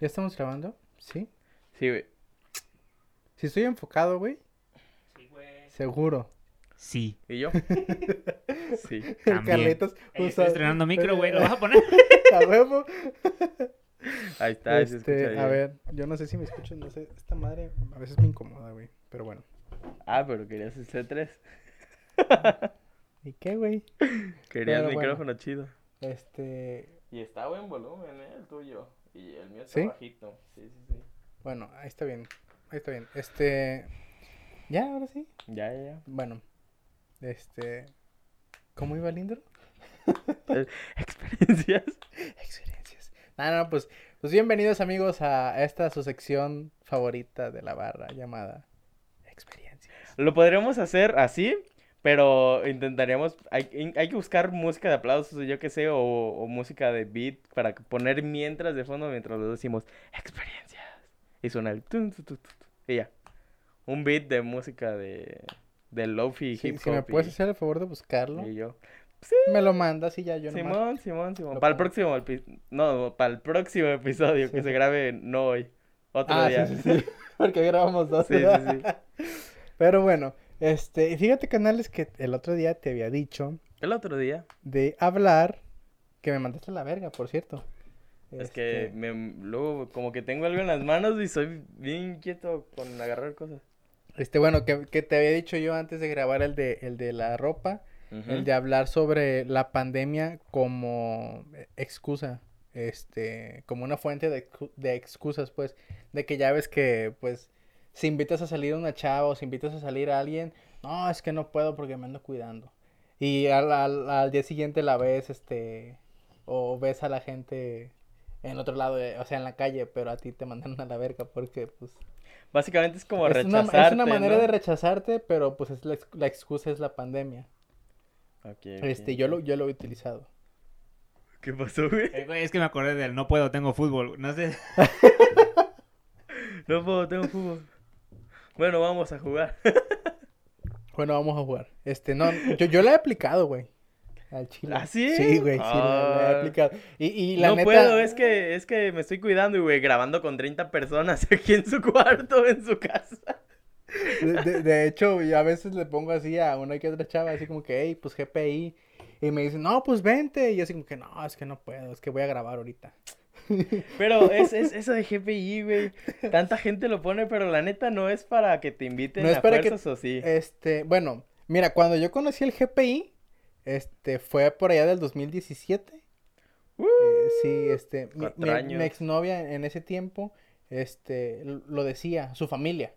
¿Ya estamos grabando? ¿Sí? Sí, güey. Si estoy enfocado, güey. Sí, güey. Seguro. Sí. ¿Y yo? sí. El También. Carlitos Ey, usa- estoy estrenando micro, güey. ¿Lo vas a poner? a huevo. Ahí está, se Este, escucha a ver, yo no sé si me escuchan, no sé, esta madre a veces me incomoda, güey, pero bueno. Ah, pero querías el C3. ¿Y qué, güey? Querías bueno. micrófono chido. Este, Y está buen volumen, ¿eh? El tuyo. Y el mío está ¿Sí? bajito. Sí, sí, sí. bueno, ahí está bien, ahí está bien. Este, ya, ahora sí. Ya, ya, ya. Bueno, este, ¿cómo iba el intro? Experiencias. Experiencias. No, no, pues, pues bienvenidos amigos a esta su sección favorita de la barra llamada Experiencias. Lo podríamos hacer así, pero intentaríamos. Hay, hay que buscar música de aplausos, yo qué sé, o, o música de beat para que poner mientras de fondo mientras lo decimos experiencias. Y suena el. tun, tu, tu, tu, tu, y ya. Un beat de música de. De lofi Si, hip hop. si me puedes y- hacer el favor de buscarlo, y yo. me lo mandas y ya yo nomás. Simón, Simón, Simón. lo Para el próximo epi- No, para el próximo episodio que Sí. se grabe no hoy. Otro Ah, día. sí, sí, sí. Porque grabamos dos. Sí, sí, ¿verdad? Pero bueno, este, y fíjate, canales, que el otro día te había dicho El otro día. de hablar, que me mandaste a la verga, por cierto. Es que Este, me, luego como que tengo algo en las manos y soy bien inquieto con agarrar cosas. Este, bueno, que, que te había dicho yo antes de grabar el de, el de la ropa, el de hablar sobre la pandemia como excusa, este, como una fuente de, de excusas, pues, de que ya ves que, pues, si invitas a salir a una chava o si invitas a salir a alguien, no, es que no puedo porque me ando cuidando. Y al, al, al día siguiente la ves, este, o ves a la gente en otro lado, de- o sea, en la calle, pero a ti te mandan a la verga porque, pues, Básicamente es como es una, rechazarte, es una manera ¿no? de rechazarte, pero pues es la, la excusa es la pandemia. Ok, Este, ok, yo lo, yo lo he utilizado. ¿Qué pasó, güey? Eh, güey, es que me acordé del no puedo, tengo fútbol. No sé. No puedo, tengo fútbol. Vamos a jugar. Bueno, vamos a jugar. Este, no, yo, yo la he aplicado, güey. Al chile. ¿Ah, sí? Sí, güey, sí, la, la he Ah. aplicado. Y, y la no neta. puedo, es que, es que me estoy cuidando y, güey, grabando con 30 personas aquí en su cuarto, en su casa. De, de- de hecho, yo a veces le pongo así a una que otra chava, así como que, hey, pues GPI. Y me dicen, no, pues vente. Y yo así como que, no, es que no puedo, es que voy a grabar ahorita. Pero es, es eso de GPI, güey. Tanta gente lo pone, pero la neta no es para que te inviten No es a para que- fuerzas, ¿o sí? Este, bueno, mira, cuando yo conocí el GPI, este, fue por allá del 2017. Uh, Eh, sí, este, mi, mi- mi exnovia en ese tiempo, este, lo decía, su familia.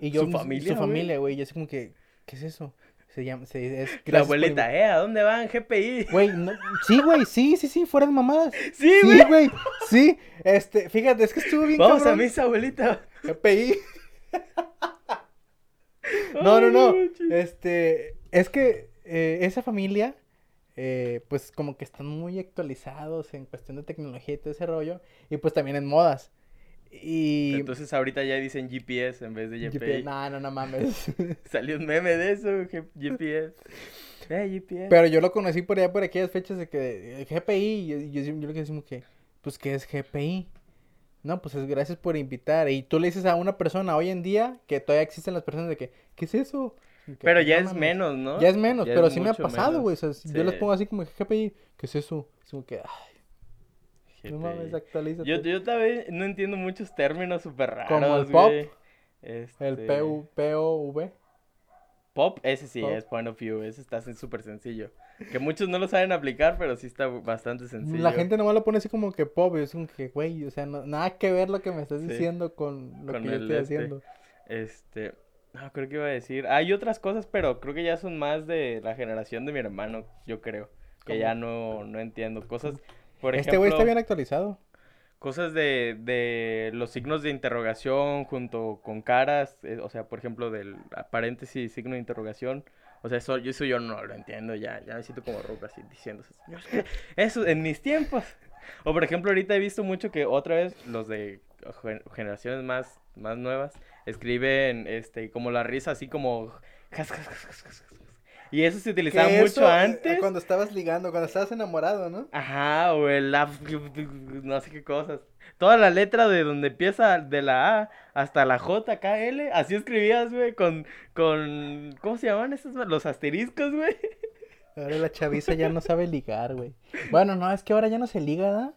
Y yo, ¿Su familia, Su familia, güey, y así como que, ¿qué es eso? Se llama, se, es la por abuelita, ¿eh? ¿A dónde van GPI? Güey, no- sí, güey, sí, sí, sí, fueran mamadas. Sí, Sí, güey. güey, sí, este, fíjate, es que estuvo bien Vamos a cabrón. misa, abuelita. GPI. No, no, no. Este, es que eh, esa familia, eh, pues como que están muy actualizados en cuestión de tecnología y todo ese rollo, y pues también en modas. Y... Entonces ahorita ya dicen GPS en vez de GPI. GPS, No, no, no mames. Salió un meme de eso, GPS. Eh, GPS. Pero yo lo conocí por allá por aquellas fechas de que eh, GPI, yo, yo, yo le decimos que, pues, ¿qué es GPI? No, pues es gracias por invitar. Y tú le dices a una persona hoy en día que todavía existen las personas de que, ¿qué es eso? Que, Pero "Pues, ya no es mames". menos, ¿no? Ya es menos, Ya pero es sí me ha pasado, güey. O sea, yo les pongo así como GPI, ¿qué es eso? Es como que, ay, no mames, actualízate. Yo, yo también no entiendo muchos términos súper raros, Como el pop, güey. Este, El PU, POV. Pop, ese sí Pop. es point of view, ese está súper sencillo. Que muchos no lo saben aplicar, pero sí está bastante sencillo. La gente nomás lo pone así como que pop, y es como que, güey, o sea, no- nada que ver lo que me estás Sí. diciendo con lo Con que yo estoy este. haciendo. Este, no, creo que iba a decir. Hay otras cosas, pero creo que ya son más de la generación de mi hermano, yo creo. Que ¿Cómo? ya no, no entiendo. Cosas, por ejemplo. Este güey está bien actualizado. Cosas de, de los signos de interrogación junto con caras, eh, o sea, por ejemplo, del paréntesis, signo de interrogación. O sea, eso, yo- eso yo no lo entiendo, ya, ya me siento como roca así diciendo eso. "Es que Eso en mis tiempos. O por ejemplo, ahorita he visto mucho que otra vez los de gen- generaciones más, más nuevas escriben este como la risa así como Y eso se utilizaba mucho eso, eh, antes. Cuando estabas ligando, cuando estabas enamorado, ¿no? Ajá, o el no sé qué cosas. Toda la letra de donde empieza de la A hasta la J, K, L, así escribías, güey, con, con, ¿cómo se llaman esos? Los asteriscos, güey. Ahora la chaviza ya no sabe ligar, güey. Bueno, no, es que ahora ya no se liga, ¿da?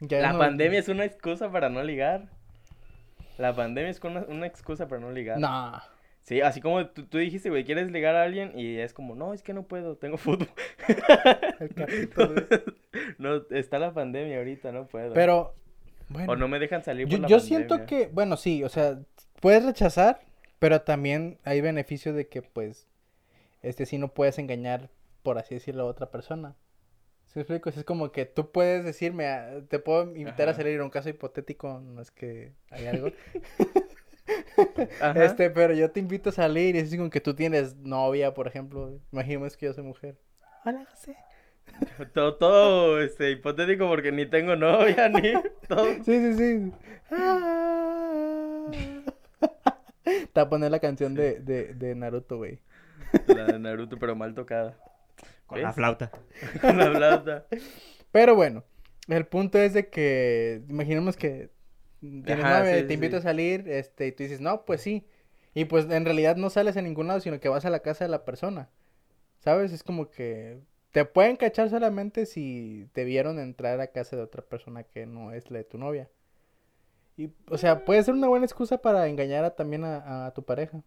Ya La no- pandemia es una excusa para no ligar. La pandemia es una, una excusa para no ligar. No. Sí, así como tú, tú dijiste, güey, quieres ligar a alguien y es como, no, es que no puedo, tengo fútbol. El. No, está la pandemia ahorita, no puedo. Pero, bueno. O no me dejan salir Yo, por la yo siento que, bueno, sí, o sea, puedes rechazar, pero también hay beneficio de que, pues, este sí no puedes engañar, por así decirlo, a otra persona. ¿Sí me explico? Es como que tú puedes decirme, ah, te puedo invitar a salir, un caso hipotético, no es que hay algo. Ajá. Este, pero yo te invito a salir y es como que tú tienes novia, por ejemplo. Imaginemos que yo soy mujer. Hola, José. Todo, todo, este, hipotético porque ni tengo novia, ni todo. Sí, sí, sí. Ah. Te voy a poner la canción de, de, de Naruto, güey. La de Naruto, pero mal tocada. Con la ¿Ves? flauta. Con la flauta. Pero bueno, el punto es de que, imaginemos que tienes Ajá, novia, sí, te invito sí. a salir, este, y tú dices, no, pues sí. Y pues en realidad no sales a ningún lado, sino que vas a la casa de la persona. ¿Sabes? Es como que te pueden cachar solamente si te vieron entrar a casa de otra persona que no es la de tu novia. Y, o sea, puede ser una buena excusa para engañar a- también a, a tu pareja.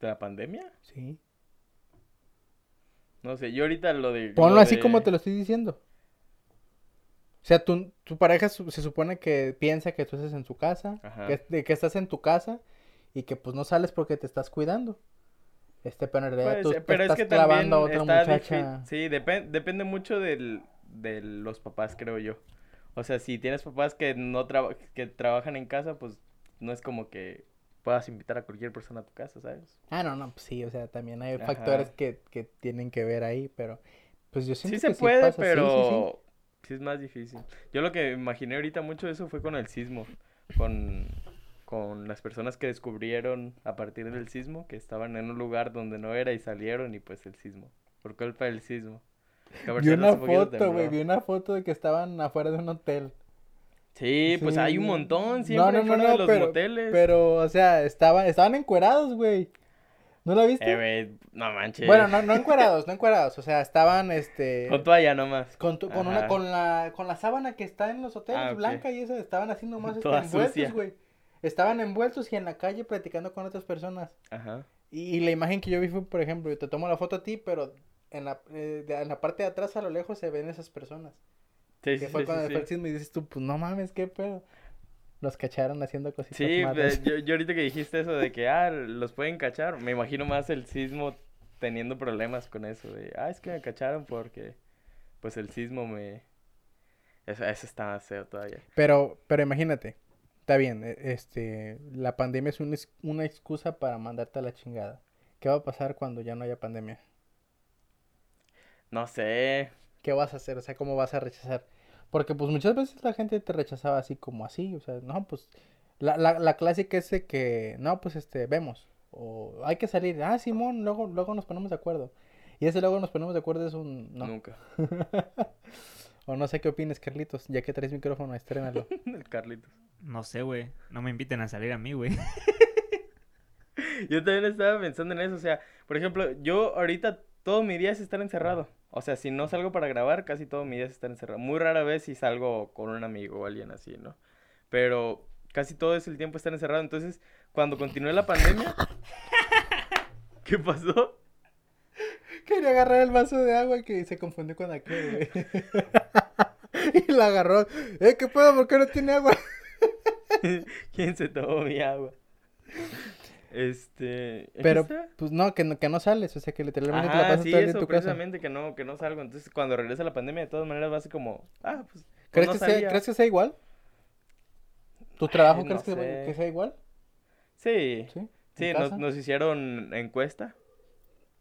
¿De la pandemia? Sí. No sé, yo ahorita lo de... Ponlo lo así como te lo estoy diciendo. O sea, tu, tu pareja su- se supone que piensa que tú estás en su casa, Ajá. que, de que estás en tu casa y que pues no sales porque te estás cuidando. Este, pero en realidad Puede tú ser, te pero es estás que clavando a otra muchacha. Sí, depen- depende mucho del, de los papás, creo yo. O sea, si tienes papás que no que trabajan en casa, pues no es como que puedas invitar a cualquier persona a tu casa, ¿sabes? Ah, no, no, pues sí, o sea, también hay Ajá. factores que, que tienen que ver ahí, pero pues yo siento Sí se que puede, pasa, sí, sí. Sí es más difícil. Yo lo que imaginé ahorita mucho de eso fue con el sismo, con, con las personas que descubrieron a partir del sismo que estaban en un lugar donde no era y salieron y pues el sismo, por culpa del sismo. Vi una foto, güey, vi una foto de que estaban afuera de un hotel. Sí, pues hay un montón siempre fuera de los pero, moteles. pero, o sea, estaban, estaban encuerados, güey. ¿No la viste? Eh, güey, no manches. Bueno, no, no encuerados, no encuerados, o sea, estaban, este... Con toalla nomás. Con, tu- con una, con la, con la sábana que está en los hoteles, Ah, blanca y eso, estaban así nomás este, Toda envueltos, güey. Estaban envueltos y en la calle platicando con otras personas. Ajá. Y, y la imagen que yo vi fue, por ejemplo, yo te tomo la foto a ti, pero en la, eh, de- en la parte de atrás a lo lejos se ven esas personas. Sí, que sí, fue sí, cuando sí, el sismo y dices tú, pues no mames, qué pedo. Los cacharon haciendo cositas Sí, malas. ve, yo, yo ahorita que dijiste eso de que, ah, los pueden cachar, me imagino más el sismo teniendo problemas con eso, de, ah, es que me cacharon porque, pues el sismo me... Eso, eso está más feo todavía. Pero, pero imagínate, está bien, e- este, la pandemia es un una excusa para mandarte a la chingada. ¿Qué va a pasar cuando ya no haya pandemia? No sé, ¿Qué vas a hacer? O sea, ¿cómo vas a rechazar? Porque pues muchas veces la gente te rechazaba así como así, o sea, no, pues la, la, la clásica es de que, no, pues este, vemos, o hay que salir, ah, Simón, luego, luego nos ponemos de acuerdo. Y ese luego nos ponemos de acuerdo es un, no. nunca. o no sé qué opines, Carlitos, ya que traes micrófono, estrénalo. El Carlitos. No sé, güey. No me inviten a salir a mí, güey. Yo también estaba pensando en eso, o sea, por ejemplo, yo ahorita todo mi día es estar encerrado. O sea, si no salgo para grabar, casi todo mi día es estar encerrado. Muy rara vez si salgo con un amigo o alguien así, ¿no? Pero casi todo es el tiempo estar encerrado. Entonces, cuando continúe la pandemia... ¿Qué pasó? Quería agarrar el vaso de agua que se confundió con aquel, güey. y la agarró. Eh, ¿qué pedo? ¿Por qué no tiene agua? ¿Quién se tomó mi agua? Este... ¿en qué Pero, pues no, que no, que no sales, o sea, que literalmente te la Ajá, pasas sí, todo el día en tu casa. precisamente que no, que no salgo. Entonces, cuando regresa la pandemia, de todas maneras va a ser como, ah, pues, pues ¿Crees, no que sea. ¿Crees que sea igual? ¿Tu trabajo Ay, crees no que, sea igual? Sí, Sí. sí, ¿En nos, hicieron encuesta.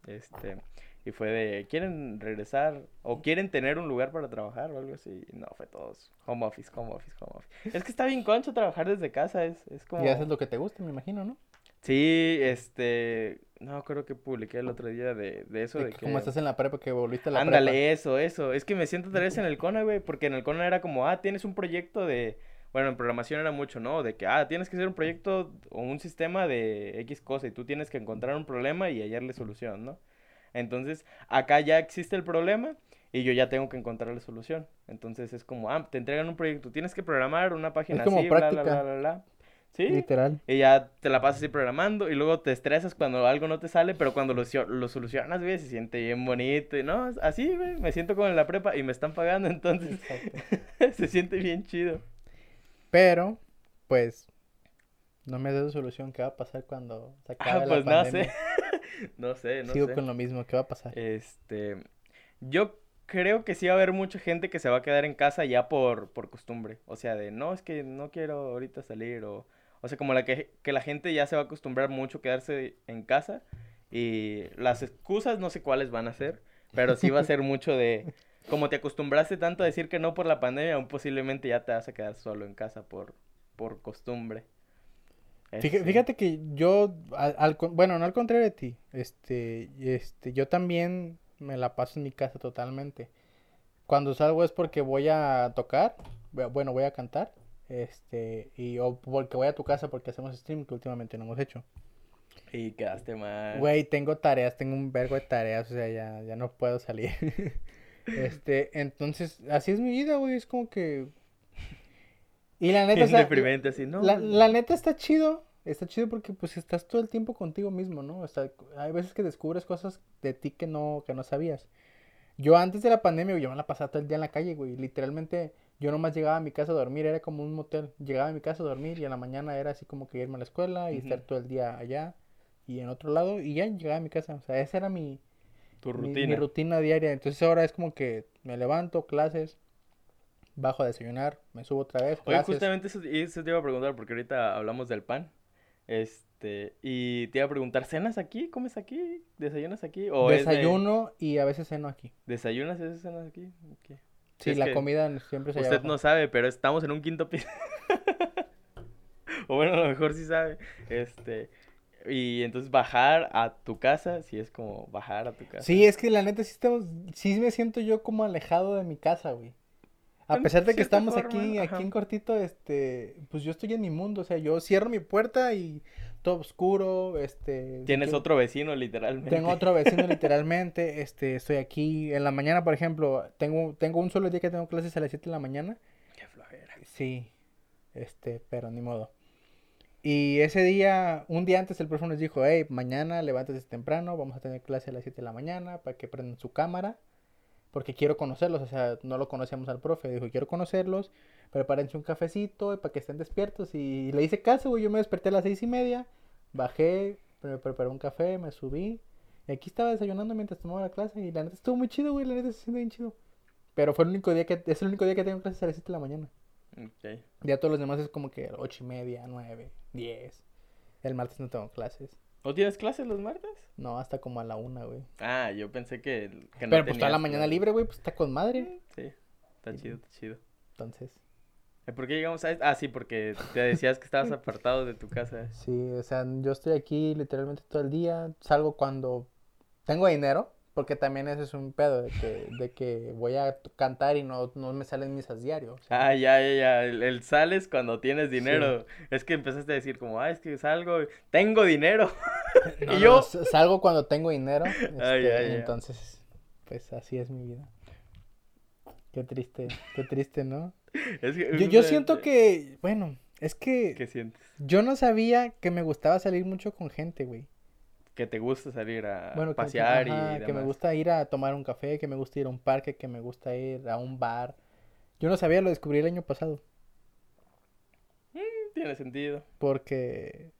Este, y fue de, ¿quieren regresar o quieren tener un lugar para trabajar o algo así? Y no, fue todos home office, home office, home office. Es que está bien concho trabajar desde casa, es, es como... Y haces lo que te gusta, me imagino, ¿no? Sí, este, No, creo que publiqué el otro día de, de eso. De De, que que... como estás en la prepa, que volviste a la Ándale, prepa. eso, eso. Es que me siento otra vez en el CONA, güey, porque en el CONA era como, ah, tienes un proyecto de... Bueno, en programación era mucho, ¿no? De que, ah, tienes que hacer un proyecto o un sistema de X cosa y tú tienes que encontrar un problema y hallarle solución, ¿no? Entonces, acá ya existe el problema y yo ya tengo que encontrarle solución. Entonces, es como, ah, te entregan un proyecto, tienes que programar una página como así, bla, bla, bla, bla, bla. Sí, Literal. y ya te la pasas así programando y luego te estresas cuando algo no te sale, pero cuando lo, lo solucionas, güey, se siente bien bonito. Y no, así, güey, me siento como en la prepa y me están pagando, entonces se siente bien chido. Pero, pues, no me dado solución. ¿Qué va a pasar cuando se acabe Ah, la pues no pandemia? sé. no sé, no Sigo sé. con lo mismo. ¿Qué va a pasar? Este, yo creo que sí va a haber mucha gente que se va a quedar en casa ya por, por costumbre. O sea, de no, es que no quiero ahorita salir o... O sea, como la que, que la gente ya se va a acostumbrar mucho a quedarse en casa y las excusas no sé cuáles van a ser, pero sí va a ser mucho de... Como te acostumbraste tanto a decir que no por la pandemia, aún posiblemente ya te vas a quedar solo en casa por, por costumbre. Fíjate, Este, fíjate que yo, al, al bueno, no al contrario de ti, este, este, yo también me la paso en mi casa totalmente. Cuando salgo es porque voy a tocar, bu- bueno, voy a cantar, este, y o porque voy a tu casa porque hacemos stream que últimamente no hemos hecho. Y quedaste mal. Güey, tengo tareas, tengo un vergo de tareas, o sea, ya, ya no puedo salir. Este, entonces, así es mi vida, güey, es como que... Y la neta, o sea, deprimente así, ¿no? la, la neta está chido, está chido porque pues estás todo el tiempo contigo mismo, ¿no? O sea, hay veces que descubres cosas de ti que no, que no sabías. Yo antes de la pandemia, yo me la pasaba todo el día en la calle, güey. Literalmente, yo nomás llegaba a mi casa a dormir, era como un motel. Llegaba a mi casa a dormir y en la mañana era así como que irme a la escuela y estar todo el día allá y en otro lado y ya llegaba a mi casa. O sea, esa era mi, Tu rutina. mi rutina diaria. Entonces ahora es como que me levanto, clases, bajo a desayunar, me subo otra vez, Oye, clases. justamente eso, y eso te iba a preguntar, porque ahorita hablamos del pan. Este, y te iba a preguntar, ¿cenas aquí? ¿Comes aquí? ¿Desayunas aquí? ¿O es de- Desayuno y a veces ceno aquí. ¿Desayunas y a veces cenas aquí? Sí, Es la comida siempre se Usted no sabe, pero estamos en un quinto piso. o bueno, a lo mejor sí sabe. Este, y entonces bajar a tu casa, sí es como bajar a tu casa. Sí, es que la neta sí estamos, sí me siento yo como alejado de mi casa, güey. A pesar de que estamos forma, aquí, ajá. aquí en cortito, este, pues yo estoy en mi mundo, o sea, yo cierro mi puerta y todo oscuro, este. Tienes otro vecino, literalmente. Tengo otro vecino literalmente, este, estoy aquí. En la mañana, por ejemplo, tengo, tengo un solo día que tengo clases a las 7 de la mañana. Qué flojera. Sí, este, pero ni modo. Y ese día, un día antes el profe nos dijo, hey, mañana levántate temprano, vamos a tener clase a las 7 de la mañana para que prendan su cámara, porque quiero conocerlos, o sea, no lo conocíamos al profe, dijo, quiero conocerlos, prepárense un cafecito para que estén despiertos, y le hice caso, güey, yo me desperté a las seis y media, bajé, me preparé un café, me subí, y aquí estaba desayunando mientras tomaba la clase, y la neta estuvo muy chido, güey, la neta se siente bien chido. Pero fue el único día que, es el único día que tengo clases a las 7 de la mañana. Ok. Ya todos los demás es como que ocho y media, nueve, diez. El martes no tengo clases. ¿No tienes clases los martes? No, hasta como a la una, güey. Ah, yo pensé que, que no Pero pues toda la mañana libre, güey, pues está con madre. Sí, está chido, está chido. Entonces, ¿Por qué llegamos a esto? Ah, sí, porque te decías que estabas apartado de tu casa. sí, o sea, yo estoy aquí literalmente todo el día. Salgo cuando tengo dinero, porque también ese es un pedo de que, de que voy a cantar y no, no me salen misas diarios. o sea, Ah, ya, ya, ya. El, el sales cuando tienes dinero. Es que empezaste a decir como, ah, es que salgo, tengo dinero. no, y yo- no, salgo cuando tengo dinero. Ah, este, ya, ya. Entonces, pues así es mi vida. Qué triste, qué triste, ¿no? Es que, Yo, yo siento que, bueno, es que ¿Qué sientes? yo no sabía que me gustaba salir mucho con gente, güey. Que te gusta salir a Bueno, que- pasear y que me gusta ir a tomar un café, que me gusta ir a un parque, que me gusta ir a un bar. Yo no sabía, lo descubrí el año pasado, Tiene sentido. porque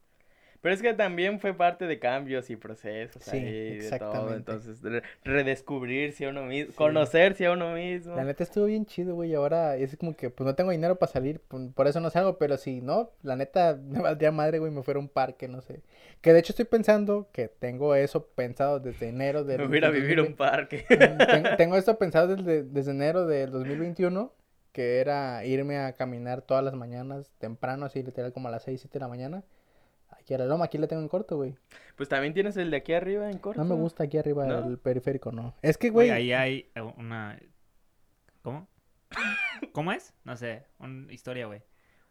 Pero es que también fue parte de cambios y procesos Sí, ahí, de todo. Entonces, re- redescubrirse a uno mismo, Sí. conocerse a uno mismo. la neta estuvo bien chido, güey. Ahora es como que, pues no tengo dinero para salir, por, por eso no salgo, pero si no, la neta me valdría madre, güey, me fuera a un parque, no sé. Que de hecho estoy pensando que tengo eso pensado desde enero del Me voy a vivir a un 2020. parque. Ten- tengo esto pensado desde, desde enero del 2021, que era irme a caminar todas las mañanas, temprano, así literal como a las 6, 7 de la mañana, Aquí a la loma, aquí la tengo en corto, güey. Pues también tienes el de aquí arriba en corto. No me gusta aquí arriba ¿No? el periférico, no. Es que, Güey, ahí hay eh, una... ¿Cómo? ¿Cómo es? No sé, una historia, güey.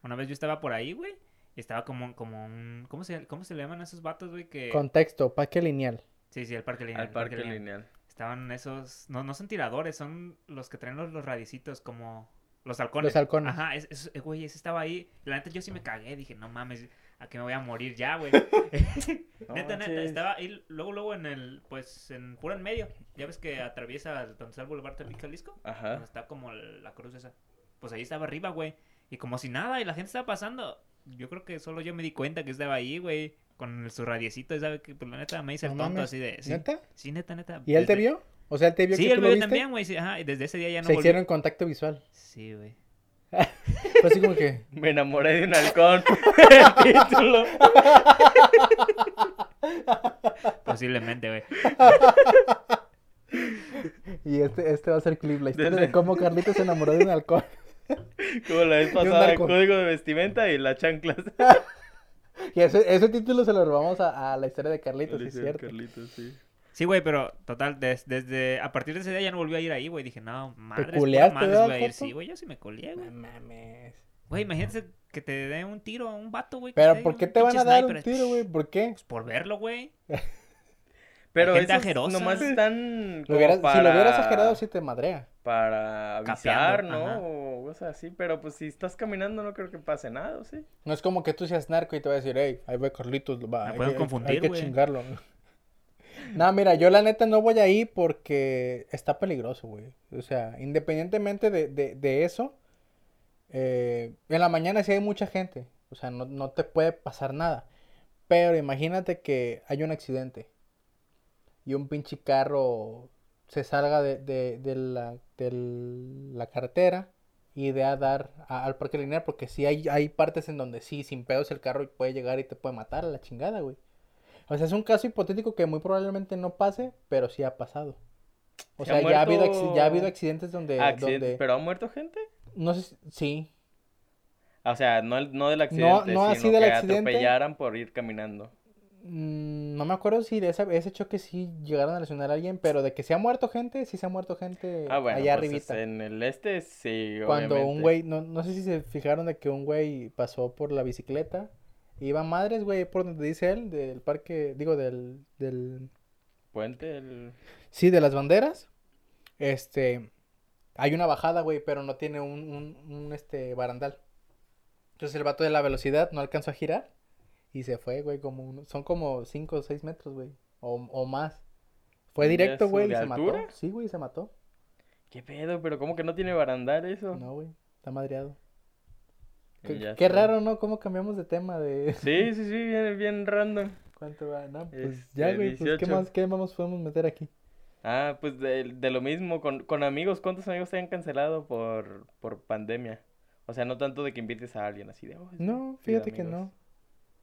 Una vez yo estaba por ahí, güey, y estaba como, como un... ¿Cómo se, ¿Cómo se le llaman a esos vatos, güey? Que... contexto, parque lineal. Sí, sí, el parque lineal. Al el parque lineal. Estaban esos... No, no son tiradores, son los que traen los, los radicitos como... Los halcones. Los halcones. Ajá, es, es- eh, güey, ese estaba ahí. La neta, yo sí me cagué. Dije, no mames, a que me voy a morir ya, güey. No neta, neta, estaba ahí luego, luego en el, pues, en puro en medio. Ya ves que atraviesa donde está el Boulevard Tepic, Jalisco. Donde Ajá. está como la cruz esa. Pues ahí estaba arriba, güey. Y como si nada, y la gente estaba pasando. Yo creo que solo yo me di cuenta que estaba ahí, güey. Con el- su radiecito, y sabe que, pues la neta me hice No el tonto mames, así de. Sí, ¿Neta? sí, neta, neta. ¿Y él te vio? O sea, él te vio Sí, que él tú me lo vio también, güey. sí, ajá, y desde ese día ya no Se volví- hicieron contacto visual. Sí, güey. Fue así como que... Me enamoré de un halcón. el título. Posiblemente, güey. Y este, este va a ser clip, la historia Desde- de cómo Carlitos se enamoró de un halcón. Como la vez un pasada, narco. código de vestimenta y las chanclas. Y ese, ese título se lo robamos a, a la historia de Carlitos, sí, es Alicia cierto. Carlitos, sí. Sí, güey, pero total, des- desde a partir de ese día ya no volví a ir ahí, güey. Dije, no, madres, culeaste, madres voy a ir. Sí, güey, yo sí me colé, güey. No mames. Güey, imagínate que te dé un tiro a un vato, güey. que Pero ¿por qué te van a dar un tiro, güey? ¿Por qué? Pues por verlo, güey. Pero gente esos nomás están Lo como hubieras- para... Si lo hubieras exagerado, sí te madrea. Para avisar, Capeando, ¿no? ajá. O cosas así. Pero pues si estás caminando no creo que pase nada, ¿o ¿sí? No es como que tú seas narco y te va a decir, hey, ahí va Carlitos, va, Me hay pueden que- confundir, hay que güey. chingarlo. No, mira, yo la neta no voy ahí porque está peligroso, güey. O sea, independientemente de, de, de eso, eh, en la mañana sí hay mucha gente. O sea, no, no te puede pasar nada. Pero imagínate que hay un accidente y un pinche carro se salga de, de, la, la carretera y de a dar al parque lineal porque sí hay, hay partes en donde sí, sin pedos el carro puede llegar y te puede matar a la chingada, güey. O sea, es un caso hipotético que muy probablemente no pase, pero sí ha pasado. O ¿Se ha sea, ya, ha habido, ya ha habido accidentes donde, Accidentes, donde ¿Pero ha muerto gente? no sé, si- sí, O sea, no, el- no del accidente, no así sino del que accidente. atropellaran por ir caminando. Mm, no me acuerdo si de esa- ese choque sí llegaron a lesionar a alguien, pero de que se ha muerto gente, sí se ha muerto gente Ah, bueno, allá pues, arribita. en el este sí, Cuando un obviamente. güey, no, no sé si se fijaron de que un güey pasó por la bicicleta, iba madres, güey, por donde dice él, del parque, digo, del, del, Puente, el... sí, de las banderas, este, hay una bajada, güey, pero no tiene un, un, un, este, barandal. Entonces el vato de la velocidad no alcanzó a girar y se fue, güey, como, uno- son como 5 o 6 metros, güey, o, o más. Fue ¿Y directo, güey, y se altura? mató. Sí, güey, se mató. ¿Qué pedo? ¿Pero cómo que no tiene barandal eso? No, güey, está madreado. Qué, raro, ¿no? ¿Cómo cambiamos de tema de... Sí, sí, sí, bien, bien random. ¿Cuánto va? No, pues Este, ya, güey, pues, ¿qué 18. más, qué más podemos meter aquí? Ah, pues de, de lo mismo, con, con amigos, ¿cuántos amigos te han cancelado por, por pandemia? O sea, no tanto de que invites a alguien así de... "Oh, No, fíjate que amigos".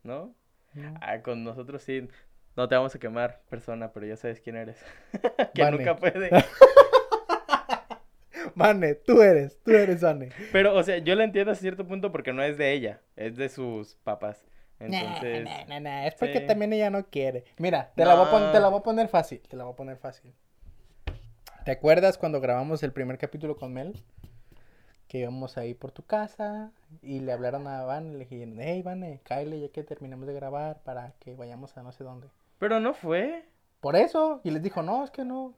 no. ¿No? no. Ah, con nosotros sí. No te vamos a quemar, persona, pero ya sabes quién eres. que nunca puede. Vane, tú eres, tú eres Vane. Pero, o sea, yo la entiendo a cierto punto porque no es de ella, es de sus papás. Entonces, Nah, nah, nah, nah, es porque sí. también ella no quiere. Mira, te la, voy a pon- No. te la voy a poner fácil, te la voy a poner fácil. ¿Te acuerdas cuando grabamos el primer capítulo con Mel? Que íbamos ahí por tu casa y le hablaron a Van y le dijeron, hey, Vane, Kyle, ya que terminamos de grabar para que vayamos a no sé dónde. pero no fue. Por eso, y les dijo, no, es que no,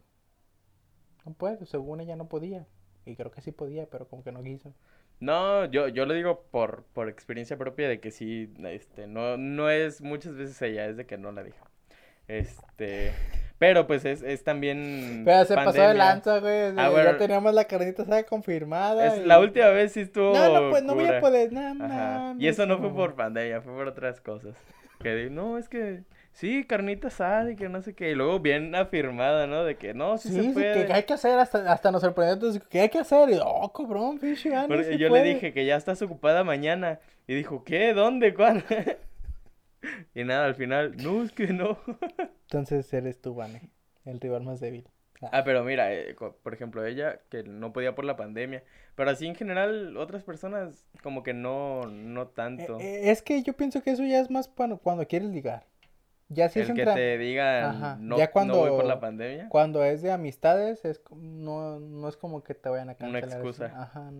no puedo, según ella no podía. Y creo que sí podía, pero como que no quiso. No, yo, yo lo digo por, por experiencia propia de que sí, este, no, no es muchas veces ella, es de que no la dijo. Este, pero pues es, es también Pero se pasó de lanza, güey. Ah. Ya teníamos la carnita asada confirmada. Es, y- la última vez sí estuvo No, no, pues no voy a poder. No, Y eso no fue por pandemia, fue por otras cosas. Que no, es que sí, carnita asada y que no sé qué. Y luego bien afirmada, ¿no? De que no, sí, Sí, se sí, puede. que hay que hacer, hasta, hasta nos sorprendió. Entonces, ¿qué hay que hacer? Y, oh, cabrón, pinche sí yo puede. le dije que ya estás ocupada mañana. Y dijo, ¿qué? ¿Dónde? ¿Cuándo? y nada, al final, no, es que no. Entonces eres tú, Vane, el rival más débil. Ah, pero mira, eh, por ejemplo, ella que no podía por la pandemia, pero así en general otras personas como que no, no tanto. Eh, eh, es que yo pienso que eso ya es más cuando, cuando quieres ligar. Ya si es El que entra- te digan Ajá, no, ya no cuando- voy por la pandemia. Cuando es de amistades, es no, no es como que te vayan a Una cancelar. eso. excusa. Ajá.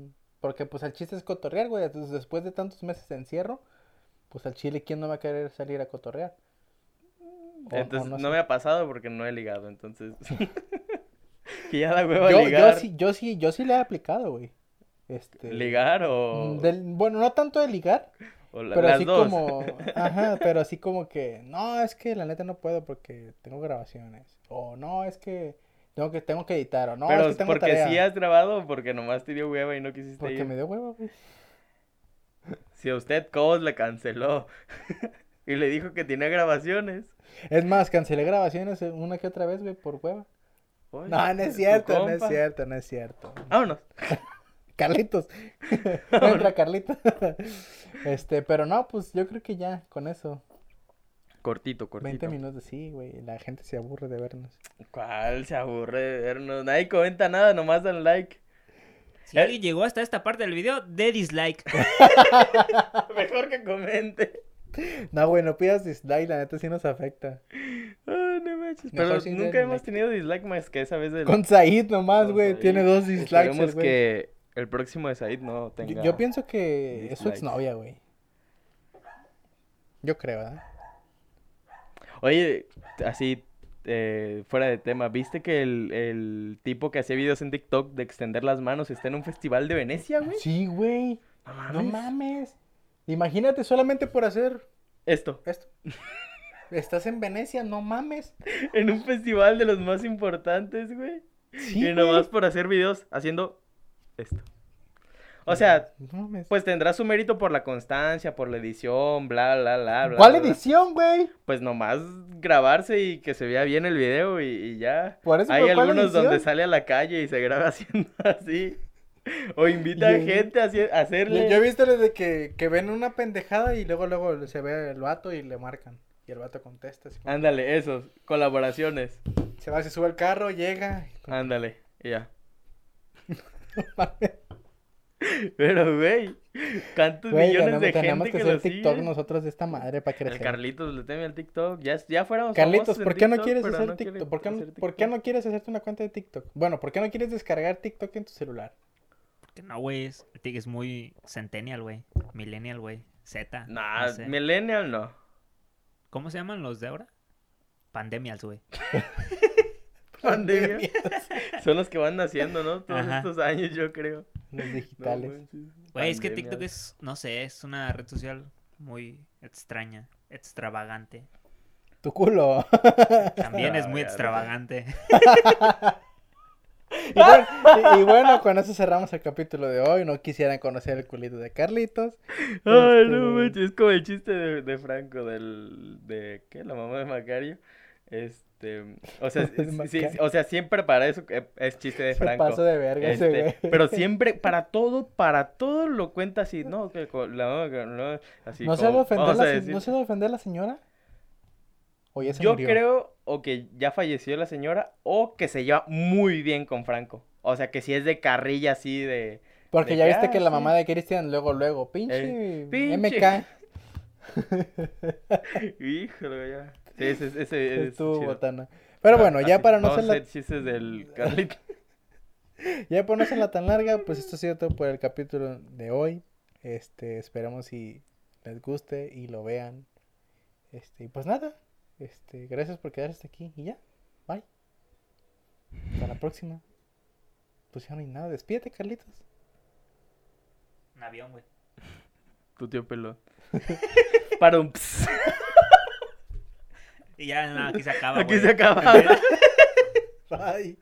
Porque pues el chiste es cotorrear, güey. Entonces después de tantos meses de encierro, pues al chile, ¿quién no va a querer salir a cotorrear? O- o Entonces no no, sé. me ha pasado porque no he ligado, entonces. que ya da hueva Yo, yo ligar. sí, yo sí, yo sí le he aplicado, güey. Este. ¿Ligar o, del- bueno, no tanto de ligar, o la- pero las así dos? como, ajá, pero así como que, no, es que la neta no puedo porque tengo grabaciones, o no, es que tengo que, tengo que editar, o no, pero es que tengo porque tarea, sí has grabado o porque nomás te dio hueva y no quisiste porque ir. me dio huevo, güey. Si a usted Cos le canceló y le dijo que tenía grabaciones. Es más, cancelé grabaciones una que otra vez, güey, por hueva. Oye, No, no es cierto, no es cierto, no es cierto. Vámonos. Carlitos. Entra Carlitos. Este, pero no, pues yo creo que ya con eso. Cortito, cortito. 20 minutos, sí, güey. La gente se aburre de vernos. ¿Cuál se aburre de vernos? Nadie comenta nada, nomás dan like. Si Eh. alguien llegó hasta esta parte del video, de dislike. Mejor que comente. No, güey, no pidas dislike, la neta sí nos afecta. Ay, no manches. Pero nunca hemos tenido dislike más que esa vez del. Con Said nomás, güey. Tiene dos dislikes, Esperemos que el próximo de Said no tenga. yo pienso que es su dislikes. exnovia, güey. Yo creo, ¿verdad? Oye, así, eh, fuera de tema, ¿viste que el, el tipo que hacía videos en TikTok de extender las manos está en un festival de Venecia, güey? Sí, güey. No No mames. mames. Imagínate solamente por hacer Esto, esto. Estás en Venecia, no mames. en un festival de los más importantes, güey. Sí, y nomás güey. por hacer videos haciendo esto. O sea, No pues tendrá su mérito por la constancia, por la edición, bla, bla, bla, bla. ¿Cuál bla, edición, güey? Pues nomás grabarse y que se vea bien el video y, y ya. Por eso, Hay pero ¿cuál algunos donde sale a la calle y se graba haciendo así. O invita a Y- gente a hacerle. yo he visto desde que, que ven una pendejada y luego luego se ve el vato y le marcan. Y el vato contesta. así como- Ándale, esos, colaboraciones. Se va, se sube al carro, llega. Ándale, y ya. Pero, güey, ¿cuántos Güey, millones tenemos, de tenemos gente que que, hacer lo TikTok nosotros de esta madre para El crecer. Carlitos le teme al TikTok. Ya, ya fuéramos Carlitos, ¿por qué no quieres hacer TikTok? ¿Por qué, no, quieres hacerte una cuenta de TikTok? Bueno, ¿por qué no quieres descargar TikTok en tu celular? Porque no, güey, es, es muy centennial, güey. Millennial, güey. Z. Nah, no sé. millennial no. ¿Cómo se llaman los de ahora? Pandemials, güey. Pandemia. Son los que van naciendo, ¿no? Todos Ajá. estos años, yo creo. Los digitales. Güey, es que. TikTok es, no sé, es una red social muy extraña, extravagante. tu culo. También es muy extravagante. y, bueno, y- y bueno, con eso cerramos el capítulo de hoy. No quisieran conocer el culito de Carlitos. Ay, Este- no es como el chiste de, de Franco, del, de, ¿qué? La mamá de Macario. Este, o sea, sí, sí, o sea, siempre para eso eh, es chiste de Se Franco. pasó de verga ese Este, güey. pero siempre, para todo, para todo lo cuenta así, ¿no? Que la no, así ¿No se va a ofender la, a se- decir. ¿No se va a ofender la señora? ¿O ya se Yo murió? creo o que ya falleció la señora o que se lleva muy bien con Franco. O sea, que si es de carrilla así de... Porque de ya que, viste ah, que la sí. mamá de Cristian luego, luego, pinche, Eh, pinche. MK, Híjole, ya. Ese, ese, ese es estuvo chido. botana. Pero bueno, ya para no hacerla, hacer chistes del Carlito. ya para no hacerla tan larga, pues esto ha sido todo por el capítulo de hoy. Este, esperamos si les guste y lo vean. Este, y pues nada, este, gracias por quedarse hasta aquí y ya, bye. Hasta la próxima. Pues ya no hay nada, despídete, Carlitos. Un avión, güey. Tu tío pelón. Para un ps. Y ya, no, aquí se acaba, Aquí güey. se acaba. Bye.